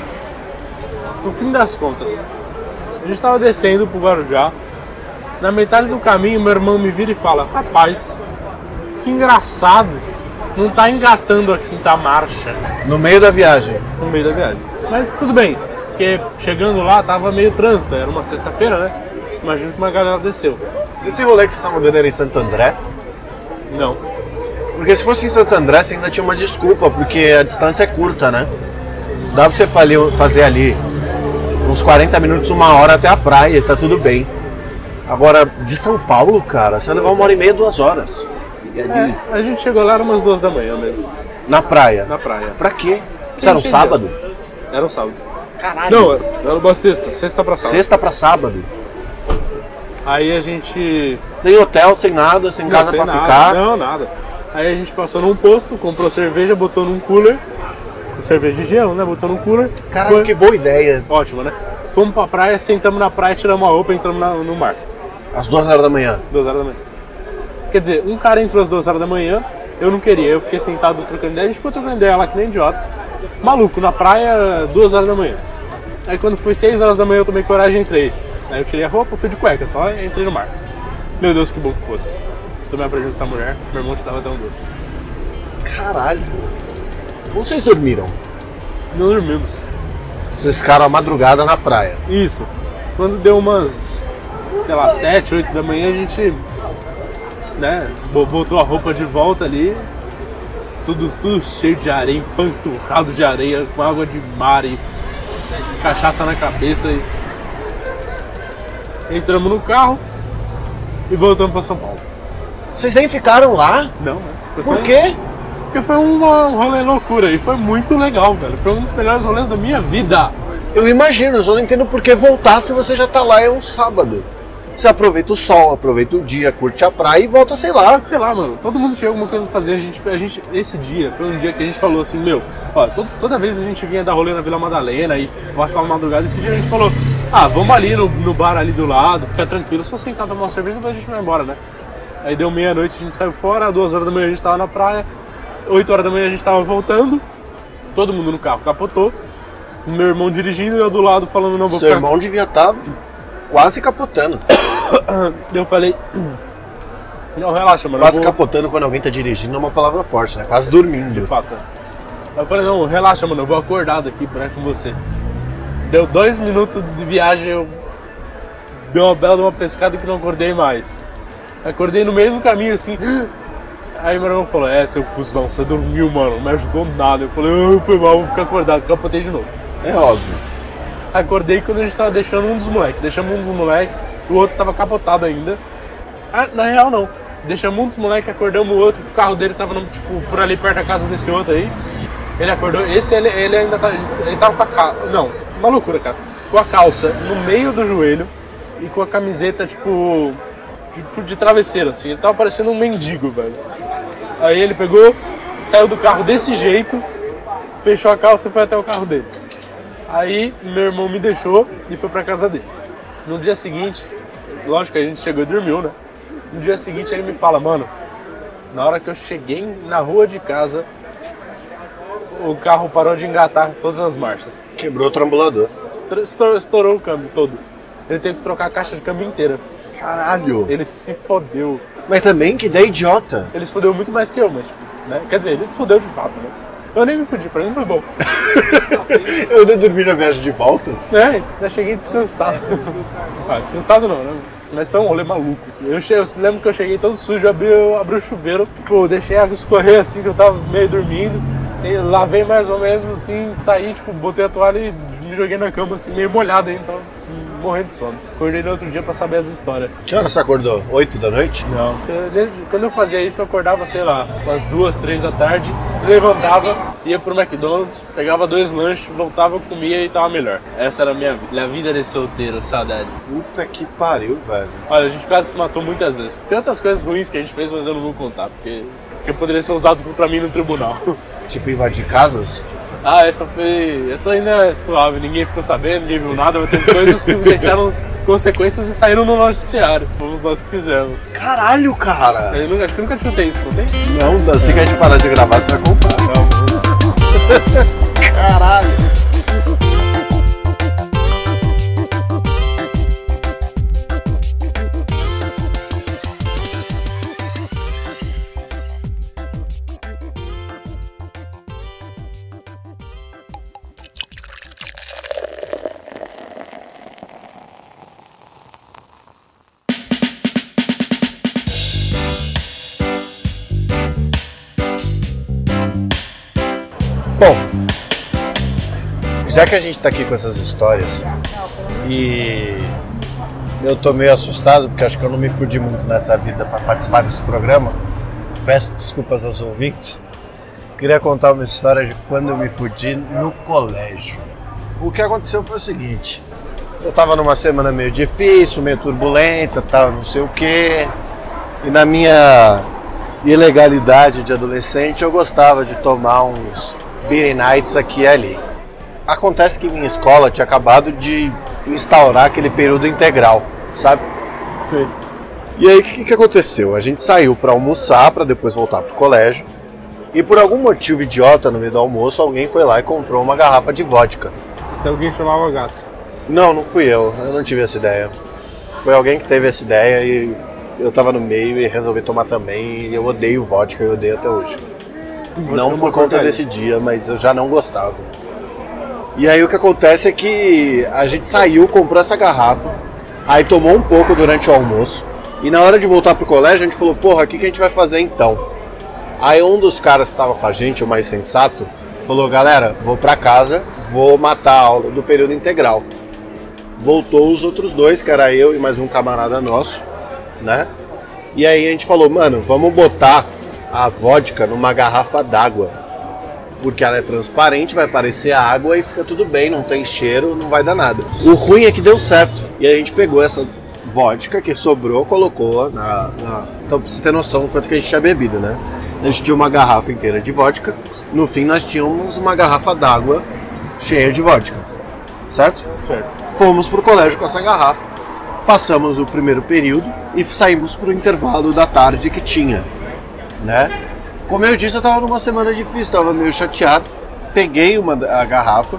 No fim das contas, a gente tava descendo pro Guarujá. Na metade do caminho, meu irmão me vira e fala: Rapaz, que engraçado, não tá engatando a quinta marcha No meio da viagem. no meio da viagem. Mas tudo bem, porque chegando lá tava meio trânsito, era uma sexta-feira, né? Imagino que uma galera desceu. Esse rolê que você tava dando era em Santo André? Não, Porque se fosse em Santo André, você ainda tinha uma desculpa, porque a distância é curta, né? Dá pra você fazer ali uns 40 minutos, uma hora até a praia, tá tudo bem. Agora, de São Paulo, cara, você vai levar uma hora e meia, duas horas. é, a gente chegou lá, era umas duas da manhã mesmo, Na praia. na praia. Pra quê? Isso era um sábado? Era um sábado. Caralho. Não, era uma sexta, sexta pra sábado. Sexta pra sábado. Aí a gente. Sem hotel, sem nada, sem casa sem pra nada, ficar. Não, nada. Aí a gente passou num posto, comprou cerveja, botou num cooler. Cerveja de gelo, né? Botou num cooler. Caralho, Foi- que boa ideia. Ótimo, né? Fomos pra praia, sentamos na praia, tiramos a roupa e entramos na- no mar. Às duas horas da manhã. Duas horas da manhã. Quer dizer, um cara entrou às duas horas da manhã, eu não queria, eu fiquei sentado trocando ideia, a gente ficou trocando ideia lá que nem idiota. Maluco, na praia, duas horas da manhã. Aí quando foi seis horas da manhã eu tomei coragem e entrei. Aí eu tirei a roupa, fui de cueca, só entrei no mar. Meu Deus, que bom que fosse. Tomei a presença dessa mulher, meu irmão te dava até um doce. Caralho. Onde vocês dormiram? Não dormimos. Vocês ficaram a madrugada na praia. Isso. Quando deu umas, sei lá, sete, oito da manhã, a gente, né, bo- botou a roupa de volta ali. Tudo, tudo cheio de areia, empanturrado de areia, com água de mar e cachaça na cabeça. E... Entramos no carro e voltamos para São Paulo. Vocês nem ficaram lá? Não, né? Por quê? Porque foi uma- um rolê loucura e foi muito legal, velho. Foi um dos melhores rolês da minha vida. Eu imagino, eu só não entendo por que voltar se você já tá lá é um sábado. Você aproveita o sol, aproveita o dia, curte a praia e volta, sei lá. Sei lá, mano, todo mundo tinha alguma coisa pra fazer. A gente, a gente, esse dia foi um dia que a gente falou assim, meu, ó, todo- toda vez a gente vinha dar rolê na Vila Madalena e passar uma madrugada, esse dia a gente falou, ah, vamos ali no, no bar ali do lado, ficar tranquilo, só sentar tomar uma cerveja e depois a gente vai embora, né? Aí deu meia-noite, a gente saiu fora, duas horas da manhã a gente tava na praia, oito horas da manhã a gente tava voltando, todo mundo no carro capotou, o meu irmão dirigindo e eu do lado falando, não, vou Seu ficar... irmão devia estar quase capotando. Eu falei, não, relaxa, mano. Quase vou- capotando quando alguém tá dirigindo é uma palavra forte, né? Quase dormindo. De fato. é. Eu falei, não, relaxa, mano, eu vou acordar daqui pra com você. Deu dois minutos de viagem, eu dei uma bela de uma pescada que não acordei mais. Acordei no meio do caminho, assim. Aí meu irmão falou, é, seu cuzão, você dormiu, mano, não me ajudou nada. Eu falei, ah, foi mal, vou ficar acordado, capotei de novo. É óbvio. Acordei quando a gente tava deixando um dos moleques. Deixamos um dos moleques, o outro tava capotado ainda. Ah, na real não. Deixamos um dos moleques, acordamos o outro, o carro dele tava tipo, por ali perto da casa desse outro aí. Ele acordou, esse ele, ele ainda tá. Ele tava com a calça. Não, uma loucura, cara. Com a calça no meio do joelho e com a camiseta, tipo. Tipo de travesseiro, assim. Ele tava parecendo um mendigo, velho. Aí ele pegou, saiu do carro desse jeito, fechou a calça e foi até o carro dele. Aí meu irmão me deixou e foi pra casa dele. No dia seguinte, lógico que a gente chegou e dormiu, né? No dia seguinte ele me fala, mano, na hora que eu cheguei na rua de casa, o carro parou de engatar todas as marchas. Quebrou o trambulador. Estourou, estourou o câmbio todo. Ele teve que trocar a caixa de câmbio inteira. Caralho. Ele se fodeu. Mas também que ideia idiota. Ele se fodeu muito mais que eu, mas, tipo, né? Quer dizer, ele se fodeu de fato, né? Eu nem me fodi, pra mim foi bom. Eu não dormi na viagem de volta. É, já cheguei descansado. ah, descansado não, né? Mas foi um rolê maluco. Eu, che- eu lembro que eu cheguei todo sujo, eu abri, eu abri o chuveiro, tipo, deixei a água escorrer assim, que eu tava meio dormindo. E lavei mais ou menos assim, saí, tipo, botei a toalha e me joguei na cama, assim, meio molhado ainda, então morrendo de sono. Acordei no outro dia pra saber as histórias. Que hora você acordou? 8 da noite? Não. Quando eu fazia isso, eu acordava, sei lá, umas duas, três da tarde, levantava, ia pro McDonald's, pegava dois lanches, voltava, comia e tava melhor. Essa era a minha vida. Minha vida de solteiro, saudades. Puta que pariu, velho. Olha, a gente quase se matou muitas vezes. Tem outras coisas ruins que a gente fez, mas eu não vou contar, porque, porque poderia ser usado contra mim no tribunal. Tipo, invadir casas? Ah, essa foi. Essa ainda é suave, ninguém ficou sabendo, ninguém viu nada, mas tem coisas que deixaram consequências e saíram no noticiário. Fomos nós que fizemos. Caralho, cara. Eu nunca, acho que nunca te contei isso, contei? Não, assim que a gente parar de gravar, você vai comprar. Não. que a gente tá aqui com essas histórias e eu tô meio assustado porque acho que eu não me fudi muito nessa vida para participar desse programa, peço desculpas aos ouvintes. Queria contar uma história de quando eu me fudi no colégio. O que aconteceu foi o seguinte: eu tava numa semana meio difícil, meio turbulenta, tal, não sei o quê, e na minha ilegalidade de adolescente eu gostava de tomar uns beer nights aqui e ali. Acontece que minha escola tinha acabado de instaurar aquele período integral, sabe? Sei. E aí o que, que aconteceu? A gente saiu para almoçar para depois voltar pro colégio. E por algum motivo idiota no meio do almoço, alguém foi lá e comprou uma garrafa de vodka. Se alguém chamava gato. Não, não fui eu, eu não tive essa ideia. Foi alguém que teve essa ideia e eu tava no meio e resolvi tomar também. E eu odeio vodka, eu odeio até hoje. Não por conta desse dia, mas eu já não gostava. E aí o que acontece é que a gente saiu, comprou essa garrafa, aí tomou um pouco durante o almoço, e na hora de voltar pro colégio a gente falou, porra, o que, que a gente vai fazer então? Aí um dos caras que estava com a gente, o mais sensato, falou, galera, vou pra casa, vou matar a aula do período integral. Voltou os outros dois, que era eu e mais um camarada nosso, né? E aí a gente falou, mano, vamos botar a vodka numa garrafa d'água. Porque ela é transparente, vai parecer água e fica tudo bem, não tem cheiro, não vai dar nada. O ruim é que deu certo. E a gente pegou essa vodka que sobrou, colocou na, na... Então, pra você ter noção do quanto que a gente tinha bebido, né? A gente tinha uma garrafa inteira de vodka. No fim, nós tínhamos uma garrafa d'água cheia de vodka. Certo? Certo. Fomos pro colégio com essa garrafa. Passamos o primeiro período e saímos pro intervalo da tarde que tinha, né? Como eu disse, eu tava numa semana difícil, tava meio chateado. Peguei uma a garrafa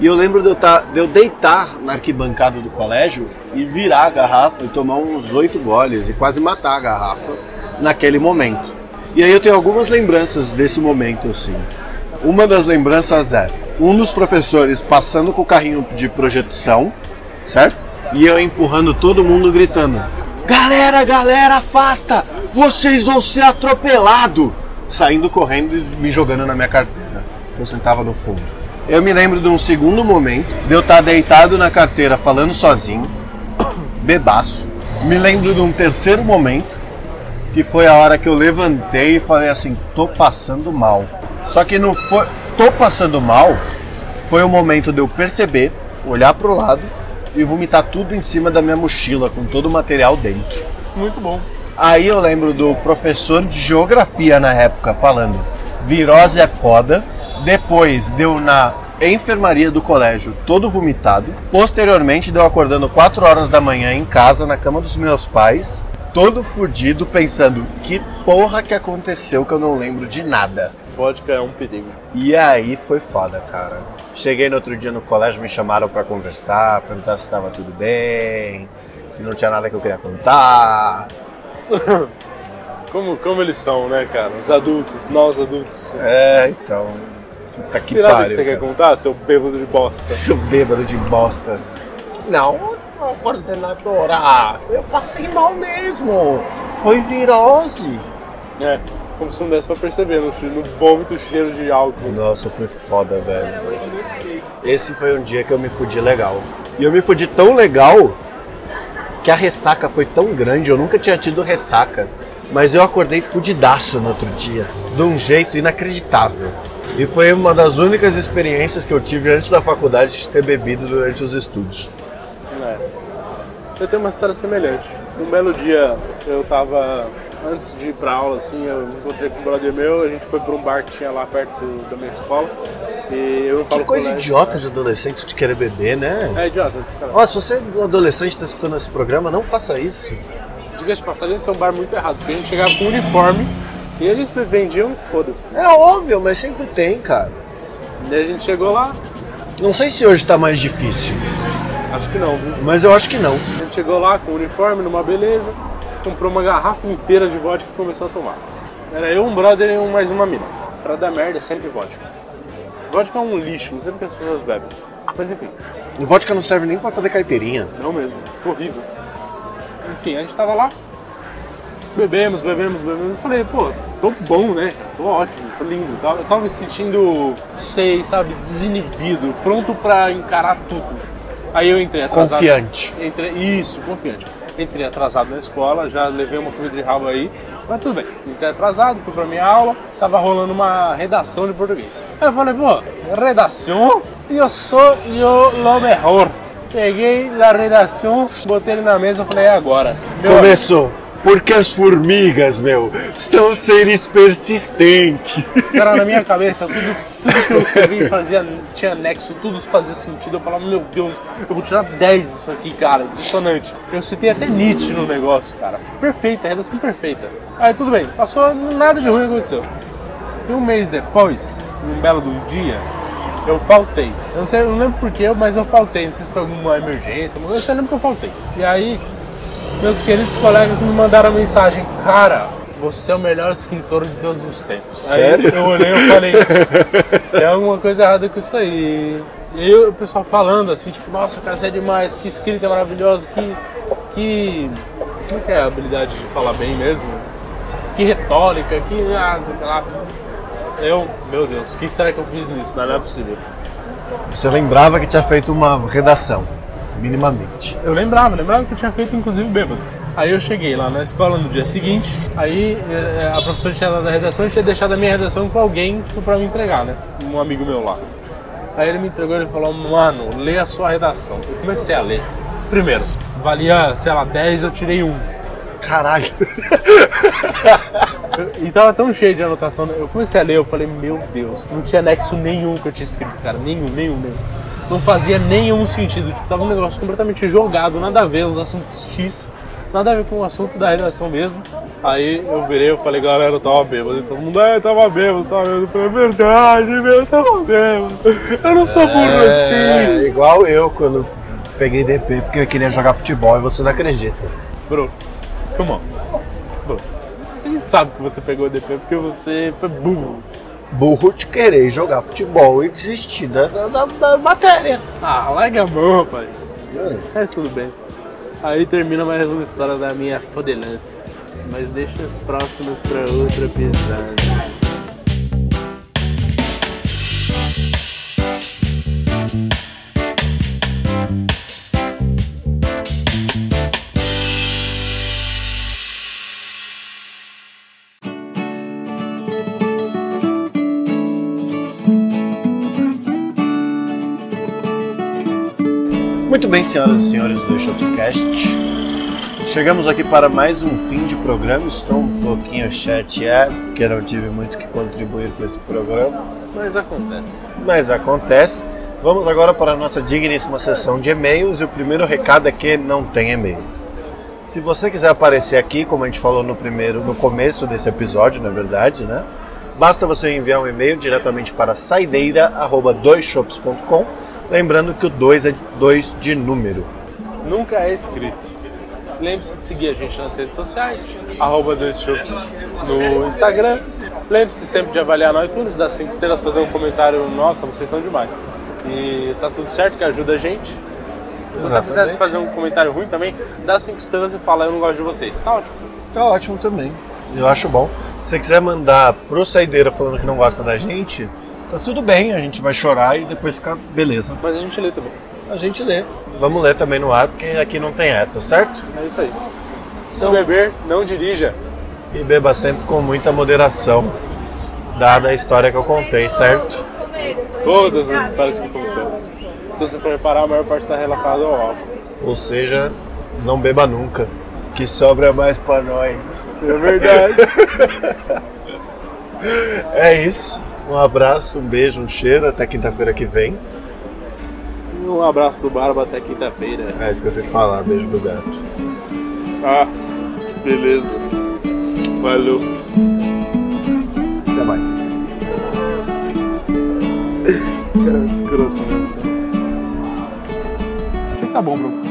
e eu lembro de eu, tá, de eu deitar na arquibancada do colégio e virar a garrafa e tomar uns oito goles e quase matar a garrafa naquele momento. E aí eu tenho algumas lembranças desse momento assim. Uma das lembranças é um dos professores passando com o carrinho de projeção, certo? E eu empurrando todo mundo gritando: Galera, galera, afasta! Vocês vão ser atropelados! Saindo correndo e me jogando na minha carteira. Eu sentava no fundo. Eu me lembro de um segundo momento de eu estar deitado na carteira falando sozinho, bebaço. Me lembro de um terceiro momento que foi a hora que eu levantei e falei assim: tô passando mal. Só que não foi. tô passando mal foi o momento de eu perceber, olhar pro lado e vomitar tudo em cima da minha mochila com todo o material dentro. Muito bom. Aí eu lembro do professor de geografia na época falando: virose é foda. Depois deu na enfermaria do colégio todo vomitado. Posteriormente deu acordando 4 horas da manhã em casa na cama dos meus pais, todo fudido pensando que porra que aconteceu que eu não lembro de nada. Vodka é um perigo. E aí foi foda, cara. Cheguei no outro dia no colégio, me chamaram pra conversar, perguntar se estava tudo bem, se não tinha nada que eu queria contar. Como, como eles são, né, cara? Os adultos, nós adultos. É, então. Puta que nada pariu. que você quer cara. contar, seu bêbado de bosta? Seu bêbado de bosta. Não, não, coordenadora. Eu passei mal mesmo. Foi virose. É, como se não desse pra perceber, no, no vômito cheiro de álcool. Nossa, foi foda, velho. Esse foi um dia que eu me fudi legal. E eu me fudi tão legal que a ressaca foi tão grande, eu nunca tinha tido ressaca. Mas eu acordei fudidaço no outro dia, de um jeito inacreditável. E foi uma das únicas experiências que eu tive antes da faculdade de ter bebido durante os estudos. É. Eu tenho uma história semelhante. Um belo dia eu tava, antes de ir pra aula, assim, eu encontrei com um brother meu, a gente foi pra um bar que tinha lá perto do- da minha escola. E eu falo Que coisa colégio. idiota de adolescente de querer beber, né? É idiota. Ó, se você é um adolescente está escutando esse programa, não faça isso. Diga-se de passagem, esse é um bar muito errado, porque a gente chegava com uniforme e eles vendiam, foda-se. É óbvio, mas sempre tem, cara. E a gente chegou lá, Não sei se hoje tá mais difícil, acho que não, viu? mas eu acho que não. A gente chegou lá com uniforme, numa beleza, comprou uma garrafa inteira de vodka e começou a tomar. Era eu, um brother e um- mais uma mina. Pra dar merda é sempre vodka. Vodka é um lixo, não sei porque as pessoas bebem. Mas enfim, E vodka não serve nem pra fazer caipirinha. não mesmo, horrível. Enfim, a gente tava lá, bebemos, bebemos, bebemos. Eu falei, pô, tô bom, né? Tô ótimo, tô lindo. Eu tava me sentindo, sei, sabe, desinibido, pronto pra encarar tudo. Aí eu entrei atrasado. Confiante. Entrei, isso, confiante. Entrei atrasado na escola, já levei uma comida de rabo aí, mas tudo bem. Entrei atrasado, fui pra minha aula, tava rolando uma redação de português. Aí eu falei, pô, redação? Eu sou eu lo mejor. Peguei a redação, botei ele na mesa e falei, é agora. Meu Começou. Porque as formigas, meu, são seres persistentes. Cara, na minha cabeça, tudo, tudo que eu escrevi fazia, tinha nexo, tudo fazia sentido. Eu falava, meu Deus, eu vou tirar 10 disso aqui, cara, impressionante. Eu citei até Nietzsche no negócio, cara. Perfeita, redação perfeita. Aí tudo bem, passou, nada de ruim aconteceu. E um mês depois, num belo um dia, eu faltei. Eu não sei, eu não lembro porquê, mas eu faltei. Não sei se foi alguma emergência, mas eu só lembro que eu faltei. E aí, meus queridos colegas me mandaram mensagem, cara, você é o melhor escritor de todos os tempos. Sério? Aí eu olhei e falei, tem alguma coisa errada com isso aí. E aí o pessoal falando assim, tipo, nossa, cara, você é demais, que escrita maravilhosa, que. que. Como que é a habilidade de falar bem mesmo? Que retórica, que. Ah, lá. Eu, meu Deus, o que será que eu fiz nisso? Não, não é possível. Você lembrava que tinha feito uma redação, minimamente. Eu lembrava, lembrava que eu tinha feito inclusive bêbado. Aí eu cheguei lá na escola no dia seguinte, aí eh, a professora tinha dado a redação e tinha deixado a minha redação com alguém tipo, pra me entregar, né? Um amigo meu lá. Aí ele me entregou e ele falou, mano, lê a sua redação. Eu comecei a ler. Primeiro, valia, sei lá, 10, eu tirei um. Caralho. E tava tão cheio de anotação, eu comecei a ler, eu falei, meu Deus, não tinha nexo nenhum que eu tinha escrito, cara, nenhum, nenhum, nenhum. Não fazia nenhum sentido, tipo, tava um negócio completamente jogado, nada a ver, uns assuntos X, nada a ver com o assunto da redação mesmo. Aí eu virei, eu falei, galera, eu tava bêbado, e todo mundo, é, eu tava bêbado, tava bêbado. Eu falei, é verdade, meu, eu tava bêbado. Eu não sou burro É, assim. igual eu quando peguei DP porque eu queria jogar futebol e você não acredita. Bro, come on. Bro, a gente sabe que você pegou DP porque você foi burro. Burro de querer jogar futebol e desistir da, da, da- matéria. Ah, larga a mão, rapaz. Mas tudo bem. Aí termina mais uma história da minha fodelância. Mas deixa as próximas pra outro episódio. Bem, senhoras e senhores do Shopscast. Chegamos aqui para mais um fim de programa. Estou um pouquinho chateado, porque não tive muito que contribuir com esse programa, Mas acontece. mas acontece. Vamos agora para a nossa digníssima sessão de e-mails e o primeiro recado é que não tem e-mail. Se você quiser aparecer aqui, como a gente falou no primeiro, no começo desse episódio, na verdade, né? Basta você enviar um e-mail diretamente para saideira@doisshops.com, lembrando que o 2 é 2 de número. Nunca é escrito. Lembre-se de seguir a gente nas redes sociais, arroba dois shows no Instagram. Lembre-se sempre de avaliar no iTunes, dar 5 estrelas, fazer um comentário. Nossa, vocês são demais. E tá tudo certo, que ajuda a gente. Se você Exatamente. quiser fazer um comentário ruim também, dá 5 estrelas e fala eu não gosto de vocês. Tá ótimo. Tá ótimo também. Eu acho bom. Se você quiser mandar pro Saideira falando que não gosta da gente, tá tudo bem, a gente vai chorar e depois fica beleza. Mas a gente lê também. A gente lê. Vamos ler também no ar, porque aqui não tem essa, certo? É isso aí. Se Então- beber, não dirija. E beba sempre com muita moderação, dada a história que eu contei, certo? Todas as histórias que contamos. Se você for reparar, a maior parte está relacionada ao álcool. Ou seja, não beba nunca, que sobra mais pra nós. É verdade. É isso. Um abraço, um beijo, um cheiro. Até quinta-feira que vem. um abraço do Barba até quinta-feira. Ah, esqueci de falar. Beijo do gato. Ah, beleza. Valeu. Até mais. Esse cara é escroto. Acho que tá bom, Bruno.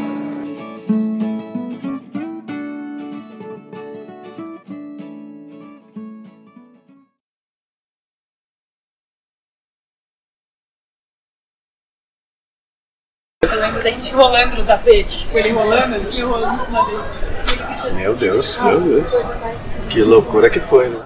Lembro da gente rolando no tapete. Tipo, ele rolando assim, rolando em cima dele. Meu Deus, meu Deus. Que loucura que foi, né?